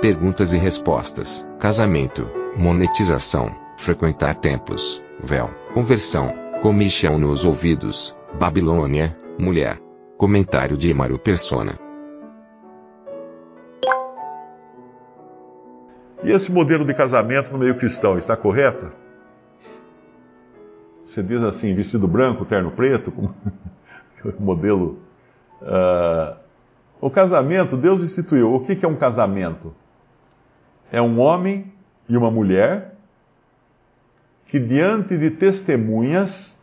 Perguntas e respostas. Casamento. Monetização. Frequentar templos. Véu. Conversão. Comichão nos ouvidos. Babilônia. Mulher. Comentário de Imaru Persona. E esse modelo de casamento no meio cristão está correto? Você diz assim, vestido branco, terno preto, como modelo. Uh, o casamento, Deus instituiu. O que é um casamento? É um homem e uma mulher que, diante de testemunhas,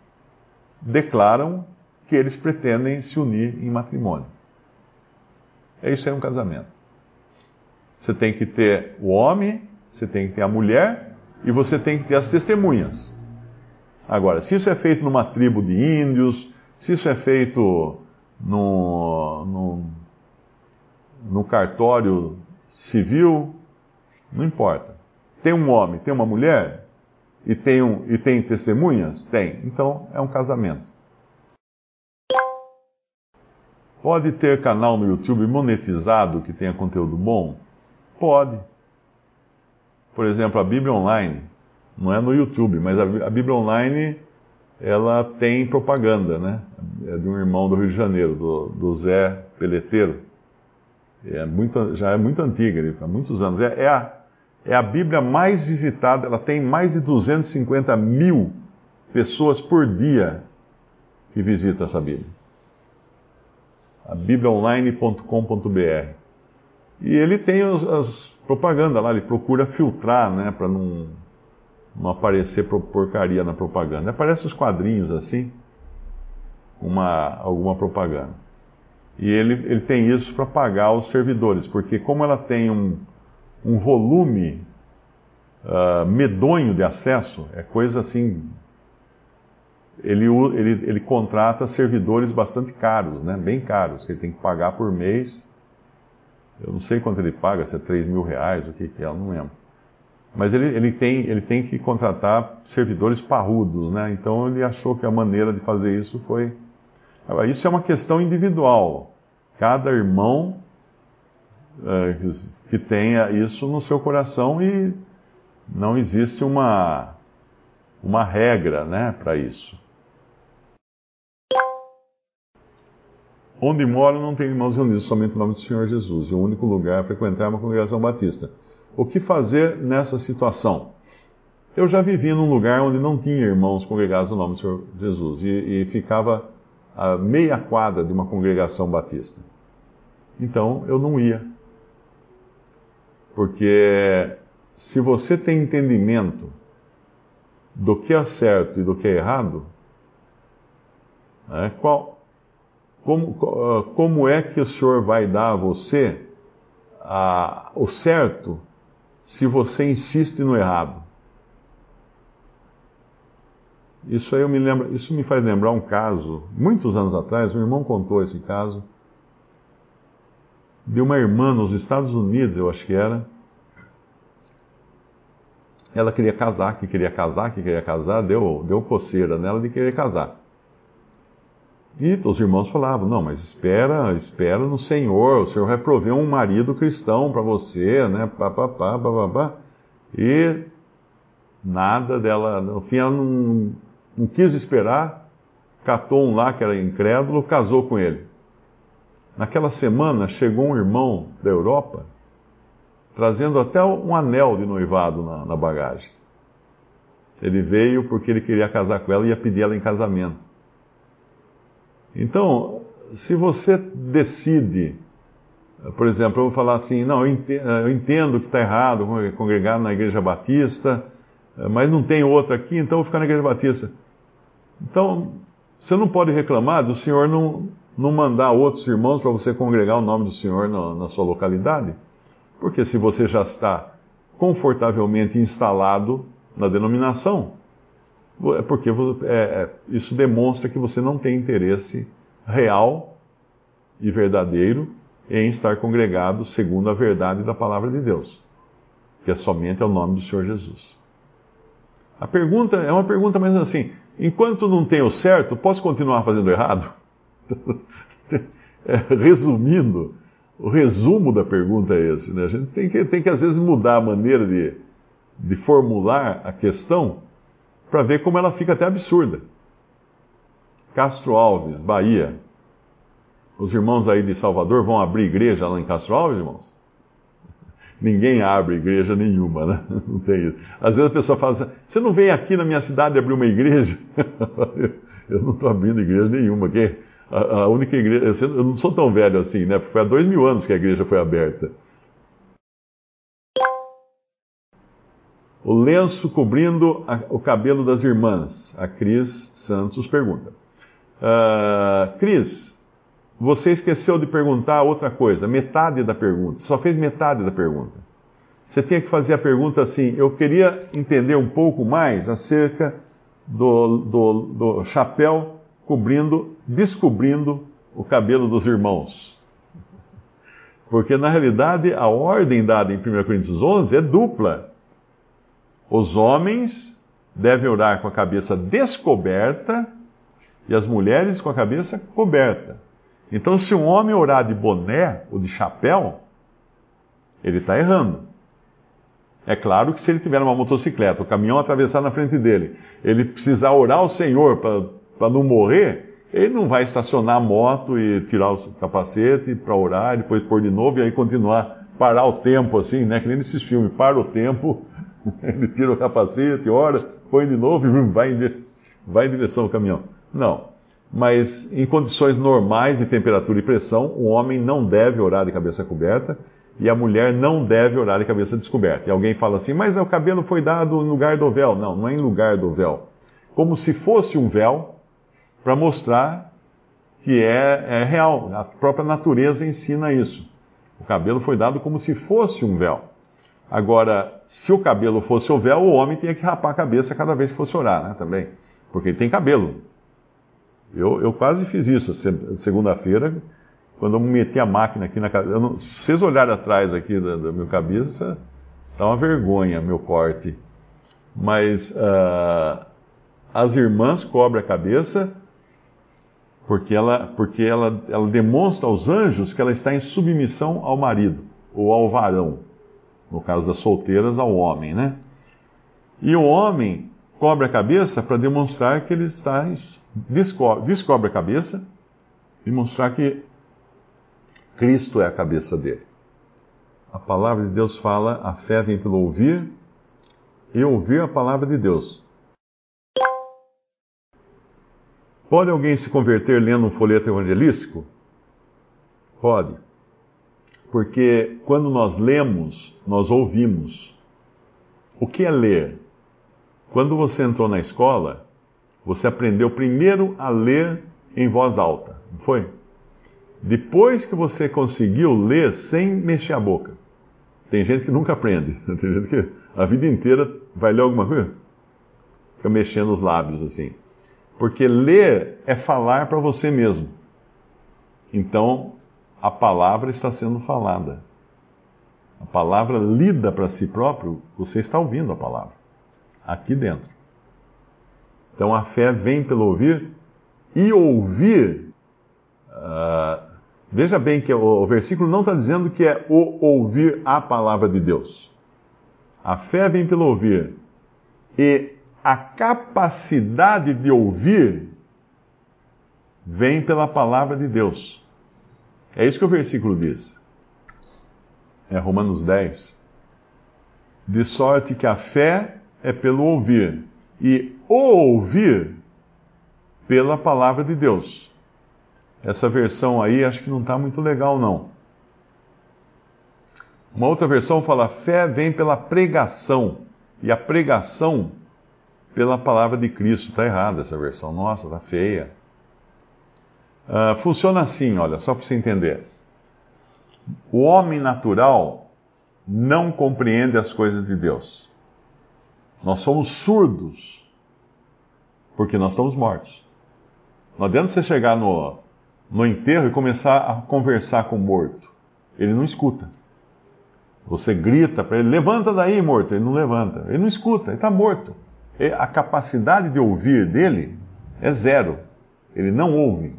declaram que eles pretendem se unir em matrimônio. É isso é um casamento. Você tem que ter o homem, você tem que ter a mulher e você tem que ter as testemunhas. Agora, se isso é feito numa tribo de índios, se isso é feito no, no, no cartório civil, não importa. Tem um homem, tem uma mulher e tem, um, e tem testemunhas? Tem. Então é um casamento. Pode ter canal no YouTube monetizado que tenha conteúdo bom? Pode. Por exemplo, a Bíblia Online, não é no YouTube, mas a Bíblia Online ela tem propaganda, né? É de um irmão do Rio de Janeiro, do, do Zé Peleteiro. É muito, já é muito antiga, há muitos anos. É, é, a, é a Bíblia mais visitada, ela tem mais de 250 mil pessoas por dia que visitam essa Bíblia. A bibliaonline.com.br. E ele tem os, as propagandas lá, ele procura filtrar, né, para não, não aparecer porcaria na propaganda. Aparece os quadrinhos assim, uma, alguma propaganda. E ele, ele tem isso para pagar os servidores, porque como ela tem um, um volume uh, medonho de acesso, é coisa assim. Ele, ele, ele contrata servidores bastante caros, né, bem caros, que ele tem que pagar por mês eu não sei quanto ele paga, se é 3 mil reais, o que, que é, eu não lembro. Mas ele, ele, tem, ele tem que contratar servidores parrudos, né? Então ele achou que a maneira de fazer isso foi. Isso é uma questão individual. Cada irmão que tenha isso no seu coração e não existe uma, uma regra né, para isso. Onde moro não tem irmãos reunidos, somente o nome do Senhor Jesus. E o único lugar a frequentar é uma congregação batista. O que fazer nessa situação? Eu já vivi num lugar onde não tinha irmãos congregados no nome do Senhor Jesus e, e ficava a meia quadra de uma congregação batista. Então eu não ia. Porque se você tem entendimento do que é certo e do que é errado, né, qual, como, ah, como é que o Senhor vai dar a você a, o certo se você insiste no errado? Isso aí eu me lembro, isso me faz lembrar um caso, muitos anos atrás, um irmão contou esse caso de uma irmã nos Estados Unidos, eu acho que era. Ela queria casar, que queria casar, que queria casar, deu, deu coceira nela de querer casar. E os irmãos falavam: não, mas espera, espera no Senhor, o Senhor vai prover um marido cristão para você, né? Pá, pá, pá, pá, pá. E nada dela, no fim ela não, não quis esperar, catou um lá que era incrédulo, casou com ele. Naquela semana chegou um irmão da Europa, trazendo até um anel de noivado na, na bagagem. Ele veio porque ele queria casar com ela e ia pedir ela em casamento. Então, se você decide, por exemplo, eu vou falar assim, não, eu entendo, que está errado congregar na Igreja Batista, mas não tem outra aqui, então eu vou ficar na Igreja Batista. Então, você não pode reclamar do Senhor não, não mandar outros irmãos para você congregar o nome do Senhor na, na sua localidade? Porque se você já está confortavelmente instalado na denominação, é porque é, é, isso demonstra que você não tem interesse real e verdadeiro em estar congregado segundo a verdade da palavra de Deus, que é somente o nome do Senhor Jesus. A pergunta é uma pergunta mais assim: enquanto não tenho certo, posso continuar fazendo errado? resumindo, o resumo da pergunta é esse, né? A gente tem que, tem que às vezes mudar a maneira de, de formular a questão para ver como ela fica até absurda. Castro Alves, Bahia. Os irmãos aí de Salvador vão abrir igreja lá em Castro Alves, irmãos? Ninguém abre igreja nenhuma, né? Não tem isso. Às vezes a pessoa fala assim: você não vem aqui na minha cidade abrir uma igreja? eu não estou abrindo igreja nenhuma. Porque a, a, única igreja. Eu não sou tão velho assim, né? Foi há dois mil anos que a igreja foi aberta. O lenço cobrindo a, o cabelo das irmãs. A Cris Santos pergunta. Uh, Cris, você esqueceu de perguntar outra coisa, metade da pergunta. Só fez metade da pergunta. Você tinha que fazer a pergunta assim: eu queria entender um pouco mais acerca do, do, do chapéu cobrindo, descobrindo o cabelo dos irmãos. Porque na realidade a ordem dada em 1 Coríntios 11 é dupla. Os homens devem orar com a cabeça descoberta e as mulheres com a cabeça coberta. Então, se um homem orar de boné ou de chapéu, ele está errando. É claro que se ele tiver uma motocicleta, o caminhão atravessar na frente dele, ele precisar orar ao Senhor para não morrer, ele não vai estacionar a moto e tirar o capacete para orar, e depois pôr de novo e aí continuar, parar o tempo assim, né? Que nem nesses filmes, para o tempo Ele tira o capacete, ora, põe de novo e vai em, vai em direção ao caminhão. Não. Mas em condições normais de temperatura e pressão, o homem não deve orar de cabeça coberta e a mulher não deve orar de cabeça descoberta. E alguém fala assim, mas o cabelo foi dado no lugar do véu. Não, não é em lugar do véu. Como se fosse um véu, para mostrar que é, é real. A própria natureza ensina isso. O cabelo foi dado como se fosse um véu. Agora, se o cabelo fosse o véu, o homem tinha que rapar a cabeça cada vez que fosse orar, né? Também. Porque ele tem cabelo. Eu, eu quase fiz isso segunda-feira, quando eu meti a máquina aqui na cabeça. Não, se vocês olharem atrás aqui da, da minha cabeça, tá uma vergonha meu corte. Mas uh, as irmãs cobrem a cabeça porque ela, porque ela, ela demonstra aos anjos que ela está em submissão ao marido ou ao varão no caso das solteiras, ao homem, né? E o homem cobre a cabeça para demonstrar que ele está. Descobre, descobre a cabeça e mostrar que Cristo é a cabeça dele. A palavra de Deus fala: a fé vem pelo ouvir e ouvir a palavra de Deus. Pode alguém se converter lendo um folheto evangelístico? Pode. Porque quando nós lemos, nós ouvimos. O que é ler? Quando você entrou na escola, você aprendeu primeiro a ler em voz alta, não foi? Depois que você conseguiu ler sem mexer a boca. Tem gente que nunca aprende. Tem gente que a vida inteira vai ler alguma coisa, fica mexendo os lábios assim. Porque ler é falar para você mesmo. Então, a palavra está sendo falada. A palavra lida para si próprio, você está ouvindo a palavra. Aqui dentro. Então a fé vem pelo ouvir e ouvir. Uh, veja bem que o, o versículo não está dizendo que é o ouvir a palavra de Deus. A fé vem pelo ouvir. E a capacidade de ouvir vem pela palavra de Deus. É isso que o versículo diz. É Romanos 10. De sorte que a fé é pelo ouvir, e o ouvir pela palavra de Deus. Essa versão aí acho que não está muito legal, não. Uma outra versão fala: fé vem pela pregação, e a pregação pela palavra de Cristo. Está errada essa versão. Nossa, está feia. Uh, funciona assim, olha, só para você entender. O homem natural não compreende as coisas de Deus. Nós somos surdos, porque nós estamos mortos. Não adianta você chegar no, no enterro e começar a conversar com o morto. Ele não escuta. Você grita para ele, levanta daí, morto. Ele não levanta. Ele não escuta, ele está morto. A capacidade de ouvir dele é zero. Ele não ouve.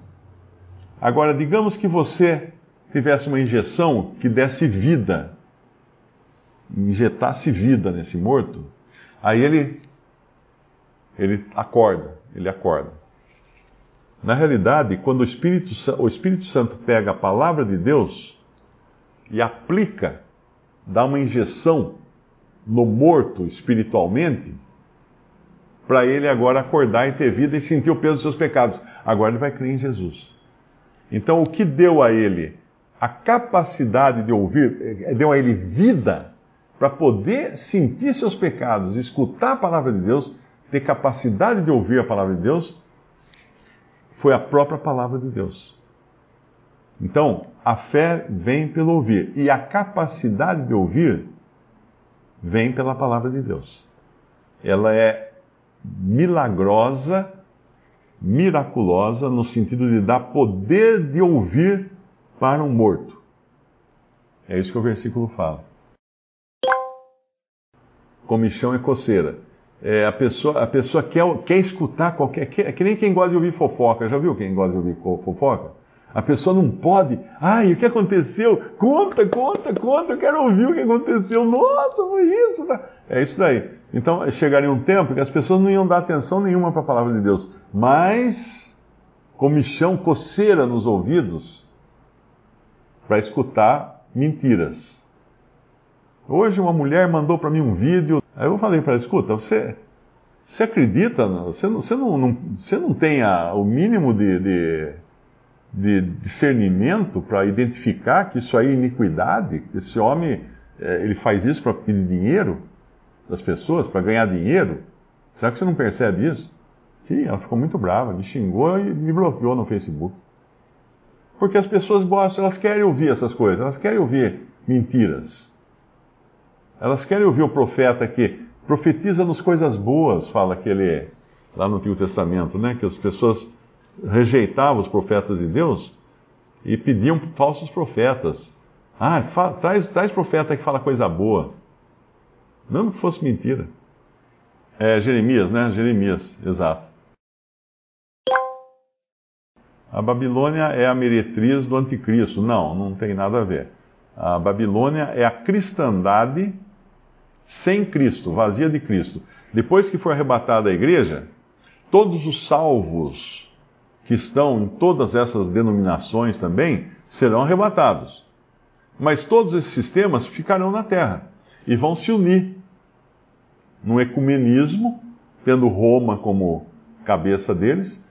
Agora, digamos que você tivesse uma injeção que desse vida, injetasse vida nesse morto, aí ele, ele acorda, ele acorda. Na realidade, quando o Espírito, o Espírito Santo pega a palavra de Deus e aplica, dá uma injeção no morto espiritualmente, para ele agora acordar e ter vida e sentir o peso dos seus pecados. Agora ele vai crer em Jesus. Então, o que deu a ele a capacidade de ouvir, eh, deu a ele vida para poder sentir seus pecados, escutar a palavra de Deus, ter capacidade de ouvir a palavra de Deus, foi a própria palavra de Deus. Então, a fé vem pelo ouvir e a capacidade de ouvir vem pela palavra de Deus. Ela é milagrosa, miraculosa, no sentido de dar poder de ouvir para um morto. É isso que o versículo fala. Comichão é coceira. É, a pessoa, a pessoa quer, quer escutar qualquer. Quer, é que nem quem gosta de ouvir fofoca. Já viu quem gosta de ouvir fofoca? A pessoa não pode. Ai, o que aconteceu? Conta, conta, conta. Eu quero ouvir o que aconteceu. Nossa, foi isso. Tá? É isso daí. Então, chegaria um tempo que as pessoas não iam dar atenção nenhuma para a palavra de Deus. Mas, comichão, coceira nos ouvidos, para escutar mentiras. Hoje, uma mulher mandou para mim um vídeo Aí eu falei para ela, escuta, você, você acredita, você não, você não, não você não tem a, o mínimo de, de, de discernimento para identificar que isso aí é iniquidade, esse homem é, ele faz isso para pedir dinheiro das pessoas, para ganhar dinheiro? Será que você não percebe isso? Sim, ela ficou muito brava, me xingou e me bloqueou no Facebook. Porque as pessoas gostam, elas querem ouvir essas coisas, elas querem ouvir mentiras. Elas querem ouvir o profeta que profetiza-nos coisas boas, fala aquele lá no Antigo Testamento, né? Que as pessoas rejeitavam os profetas de Deus e pediam falsos profetas. Ah, traz, traz profeta que fala coisa boa. Mesmo que fosse mentira. É Jeremias, né? Jeremias, exato. A Babilônia é a meretriz do anticristo. Não, não tem nada a ver. A Babilônia é a cristandade sem Cristo, vazia de Cristo. Depois que for arrebatada a igreja, todos os salvos que estão em todas essas denominações também serão arrebatados. Mas todos esses sistemas ficarão na terra e vão se unir no ecumenismo, tendo Roma como cabeça deles.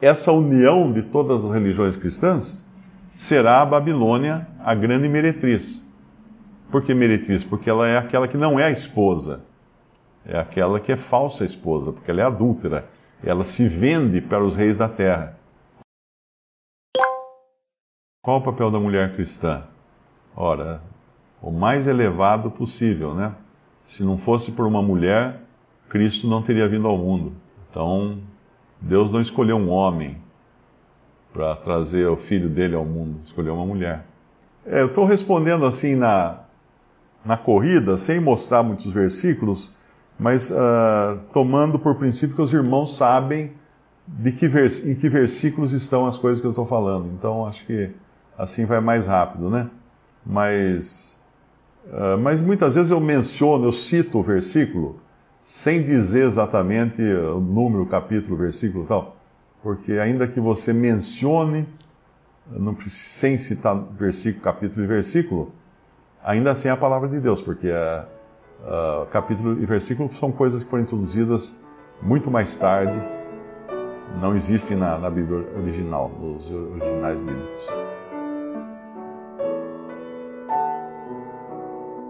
Essa união de todas as religiões cristãs será a Babilônia a grande meretriz. Por que meretriz? Porque ela é aquela que não é a esposa. É aquela que é falsa esposa, porque ela é adúltera. Ela se vende para os reis da terra. Qual o papel da mulher cristã? Ora, o mais elevado possível, né? Se não fosse por uma mulher, Cristo não teria vindo ao mundo. Então, Deus não escolheu um homem para trazer o filho dele ao mundo, escolheu uma mulher. É, eu estou respondendo assim na, na corrida, sem mostrar muitos versículos, mas uh, tomando por princípio que os irmãos sabem de que em que versículos estão as coisas que eu estou falando. Então acho que assim vai mais rápido, né? Mas, uh, mas muitas vezes eu menciono, eu cito o versículo sem dizer exatamente o número, o capítulo, o versículo e tal. Porque ainda que você mencione, não, sem citar versículo, capítulo e versículo, ainda assim é a palavra de Deus, porque a, capítulo e versículo são coisas que foram introduzidas muito mais tarde, não existem na, na Bíblia original, nos originais bíblicos.